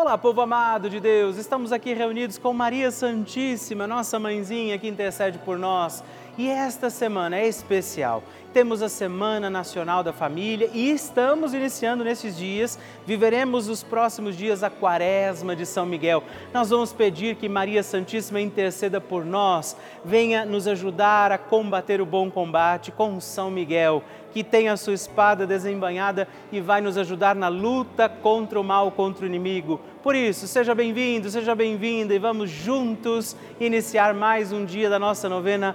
Olá, povo amado de Deus, estamos aqui reunidos com Maria Santíssima, nossa mãezinha que intercede por nós. E esta semana é especial. Temos a Semana Nacional da Família e estamos iniciando nesses dias, viveremos os próximos dias a Quaresma de São Miguel. Nós vamos pedir que Maria Santíssima interceda por nós, venha nos ajudar a combater o bom combate com São Miguel que tem a sua espada desembanhada e vai nos ajudar na luta contra o mal, contra o inimigo. Por isso, seja bem-vindo, seja bem-vinda e vamos juntos iniciar mais um dia da nossa novena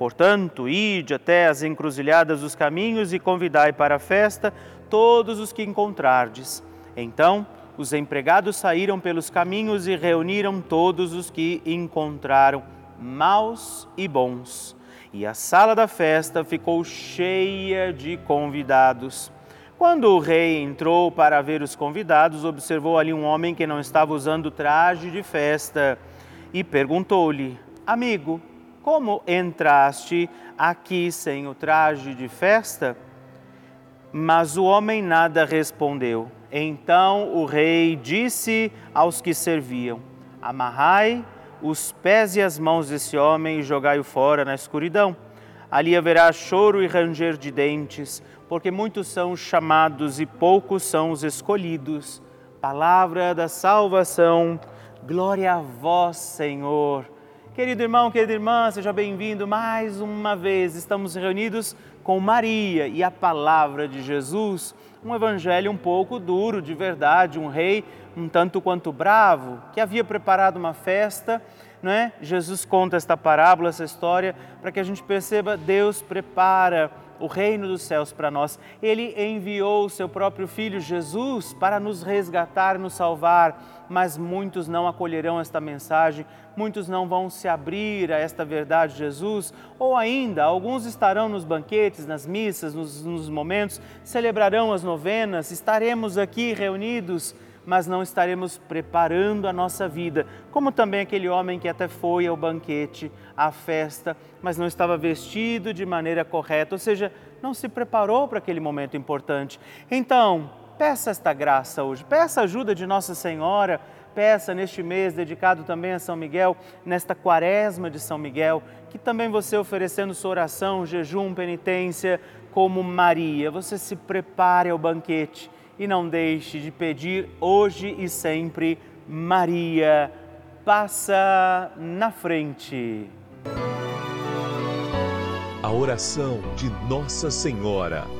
Portanto, ide até as encruzilhadas dos caminhos e convidai para a festa todos os que encontrardes. Então, os empregados saíram pelos caminhos e reuniram todos os que encontraram, maus e bons. E a sala da festa ficou cheia de convidados. Quando o rei entrou para ver os convidados, observou ali um homem que não estava usando traje de festa e perguntou-lhe: Amigo, como entraste aqui sem o traje de festa? Mas o homem nada respondeu. Então o rei disse aos que serviam: Amarrai os pés e as mãos desse homem e jogai-o fora na escuridão. Ali haverá choro e ranger de dentes, porque muitos são os chamados e poucos são os escolhidos. Palavra da salvação, glória a vós, Senhor. Querido irmão, querida irmã, seja bem-vindo mais uma vez. Estamos reunidos com Maria e a palavra de Jesus, um evangelho um pouco duro, de verdade, um rei um tanto quanto bravo, que havia preparado uma festa, não é? Jesus conta esta parábola, essa história, para que a gente perceba Deus prepara o reino dos céus para nós. Ele enviou o seu próprio filho Jesus para nos resgatar, nos salvar, mas muitos não acolherão esta mensagem, muitos não vão se abrir a esta verdade de Jesus, ou ainda alguns estarão nos banquetes, nas missas, nos, nos momentos, celebrarão as novenas, estaremos aqui reunidos mas não estaremos preparando a nossa vida, como também aquele homem que até foi ao banquete, à festa, mas não estava vestido de maneira correta, ou seja, não se preparou para aquele momento importante. Então, peça esta graça hoje, peça a ajuda de Nossa Senhora, peça neste mês dedicado também a São Miguel, nesta quaresma de São Miguel, que também você oferecendo sua oração, jejum, penitência, como Maria, você se prepare ao banquete e não deixe de pedir hoje e sempre, Maria, passa na frente. A oração de Nossa Senhora.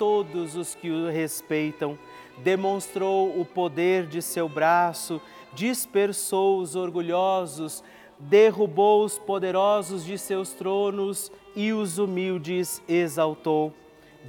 todos os que o respeitam. Demonstrou o poder de seu braço, dispersou os orgulhosos, derrubou os poderosos de seus tronos e os humildes exaltou.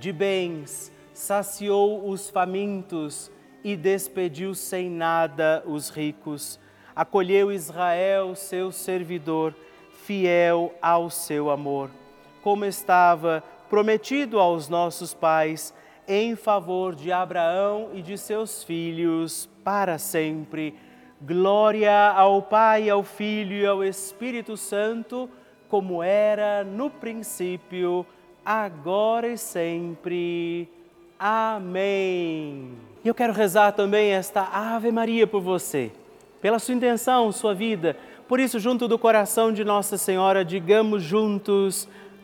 De bens saciou os famintos e despediu sem nada os ricos. Acolheu Israel, seu servidor, fiel ao seu amor, como estava prometido aos nossos pais, em favor de Abraão e de seus filhos para sempre Glória ao Pai, ao Filho e ao Espírito Santo, como era no princípio, agora e sempre. Amém. E eu quero rezar também esta Ave Maria por você, pela sua intenção, sua vida. Por isso, junto do coração de Nossa Senhora, digamos juntos: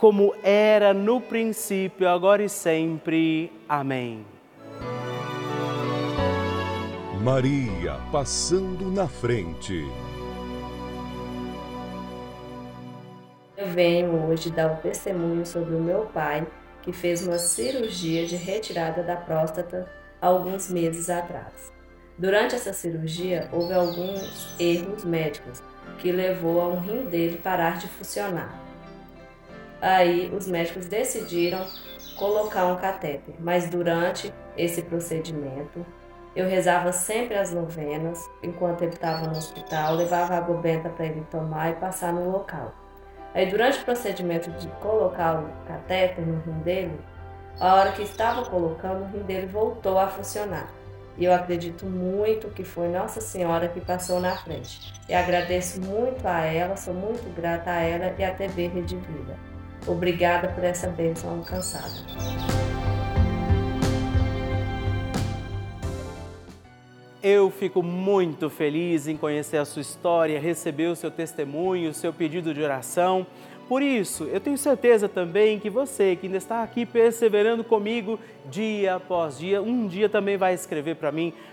como era no princípio, agora e sempre. Amém. Maria passando na frente. Eu venho hoje dar o testemunho sobre o meu pai, que fez uma cirurgia de retirada da próstata alguns meses atrás. Durante essa cirurgia, houve alguns erros médicos que levou a um rim dele parar de funcionar. Aí, os médicos decidiram colocar um catéter, mas durante esse procedimento, eu rezava sempre as novenas enquanto ele estava no hospital, levava água benta para ele tomar e passar no local. Aí, durante o procedimento de colocar o catéter no rim dele, a hora que estava colocando, o rim dele voltou a funcionar. E eu acredito muito que foi Nossa Senhora que passou na frente. E agradeço muito a ela, sou muito grata a ela e à TV Rede Vida. Obrigada por essa bênção alcançada. Eu fico muito feliz em conhecer a sua história, receber o seu testemunho, o seu pedido de oração. Por isso, eu tenho certeza também que você que ainda está aqui perseverando comigo dia após dia, um dia também vai escrever para mim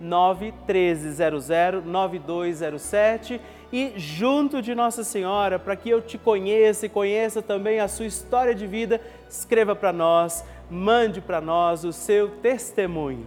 91300 9207 e junto de Nossa Senhora, para que eu te conheça e conheça também a sua história de vida, escreva para nós, mande para nós o seu testemunho.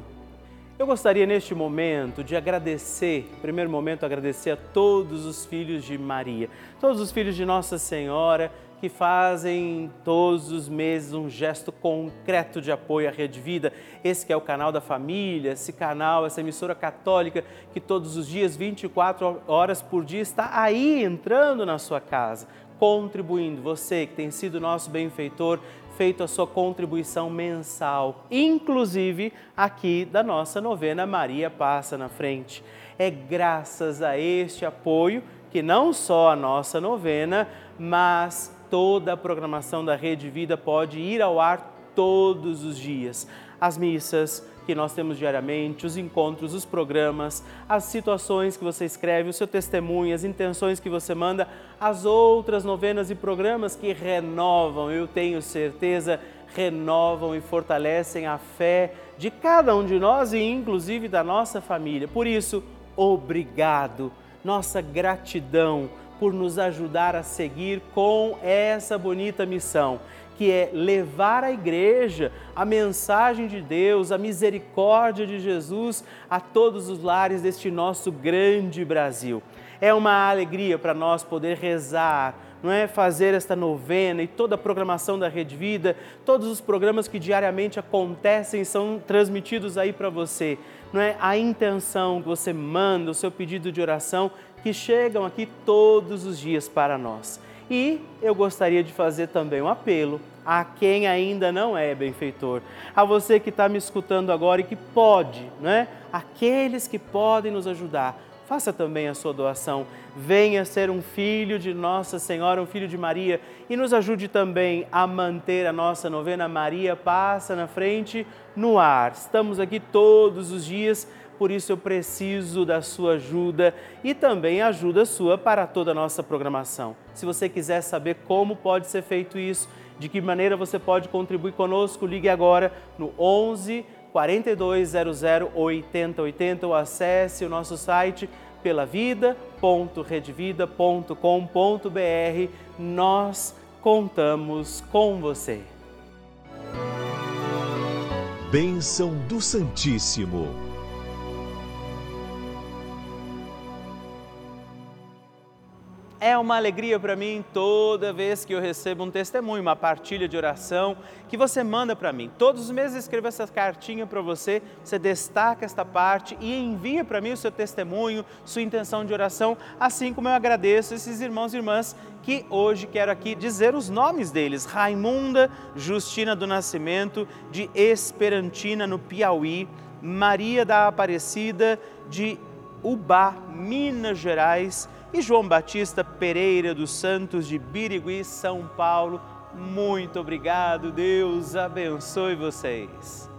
Eu gostaria neste momento de agradecer, primeiro momento agradecer a todos os filhos de Maria, todos os filhos de Nossa Senhora que fazem todos os meses um gesto concreto de apoio à Rede Vida. Esse é o canal da família, esse canal, essa emissora católica que todos os dias, 24 horas por dia, está aí entrando na sua casa, contribuindo. Você que tem sido nosso benfeitor, feito a sua contribuição mensal, inclusive aqui da nossa novena Maria Passa na Frente. É graças a este apoio que não só a nossa novena, mas toda a programação da Rede Vida pode ir ao ar todos os dias. As missas que nós temos diariamente, os encontros, os programas, as situações que você escreve, o seu testemunho, as intenções que você manda, as outras novenas e programas que renovam, eu tenho certeza, renovam e fortalecem a fé de cada um de nós e inclusive da nossa família. Por isso, obrigado, nossa gratidão por nos ajudar a seguir com essa bonita missão, que é levar a igreja a mensagem de Deus, a misericórdia de Jesus a todos os lares deste nosso grande Brasil. É uma alegria para nós poder rezar, não é fazer esta novena e toda a programação da Rede Vida, todos os programas que diariamente acontecem são transmitidos aí para você. Não é a intenção que você manda, o seu pedido de oração que chegam aqui todos os dias para nós. E eu gostaria de fazer também um apelo a quem ainda não é benfeitor, a você que está me escutando agora e que pode, né? Aqueles que podem nos ajudar, faça também a sua doação. Venha ser um filho de Nossa Senhora, um filho de Maria e nos ajude também a manter a nossa novena Maria Passa na Frente no ar. Estamos aqui todos os dias por isso eu preciso da sua ajuda e também ajuda sua para toda a nossa programação. Se você quiser saber como pode ser feito isso, de que maneira você pode contribuir conosco, ligue agora no 11 4200 8080 ou acesse o nosso site pelavida.redvida.com.br. Nós contamos com você. Bênção do Santíssimo. É uma alegria para mim toda vez que eu recebo um testemunho, uma partilha de oração que você manda para mim. Todos os meses escrevo essa cartinha para você, você destaca esta parte e envia para mim o seu testemunho, sua intenção de oração, assim como eu agradeço esses irmãos e irmãs que hoje quero aqui dizer os nomes deles: Raimunda Justina do Nascimento, de Esperantina, no Piauí, Maria da Aparecida, de Ubá, Minas Gerais e João Batista Pereira dos Santos de Birigui, São Paulo. Muito obrigado, Deus abençoe vocês.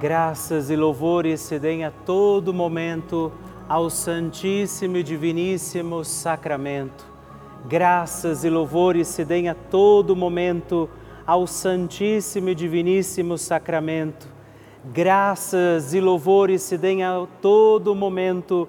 Graças e louvores se deem a todo momento ao Santíssimo e Diviníssimo Sacramento. Graças e louvores se deem a todo momento ao Santíssimo e Diviníssimo Sacramento. Graças e louvores se deem a todo momento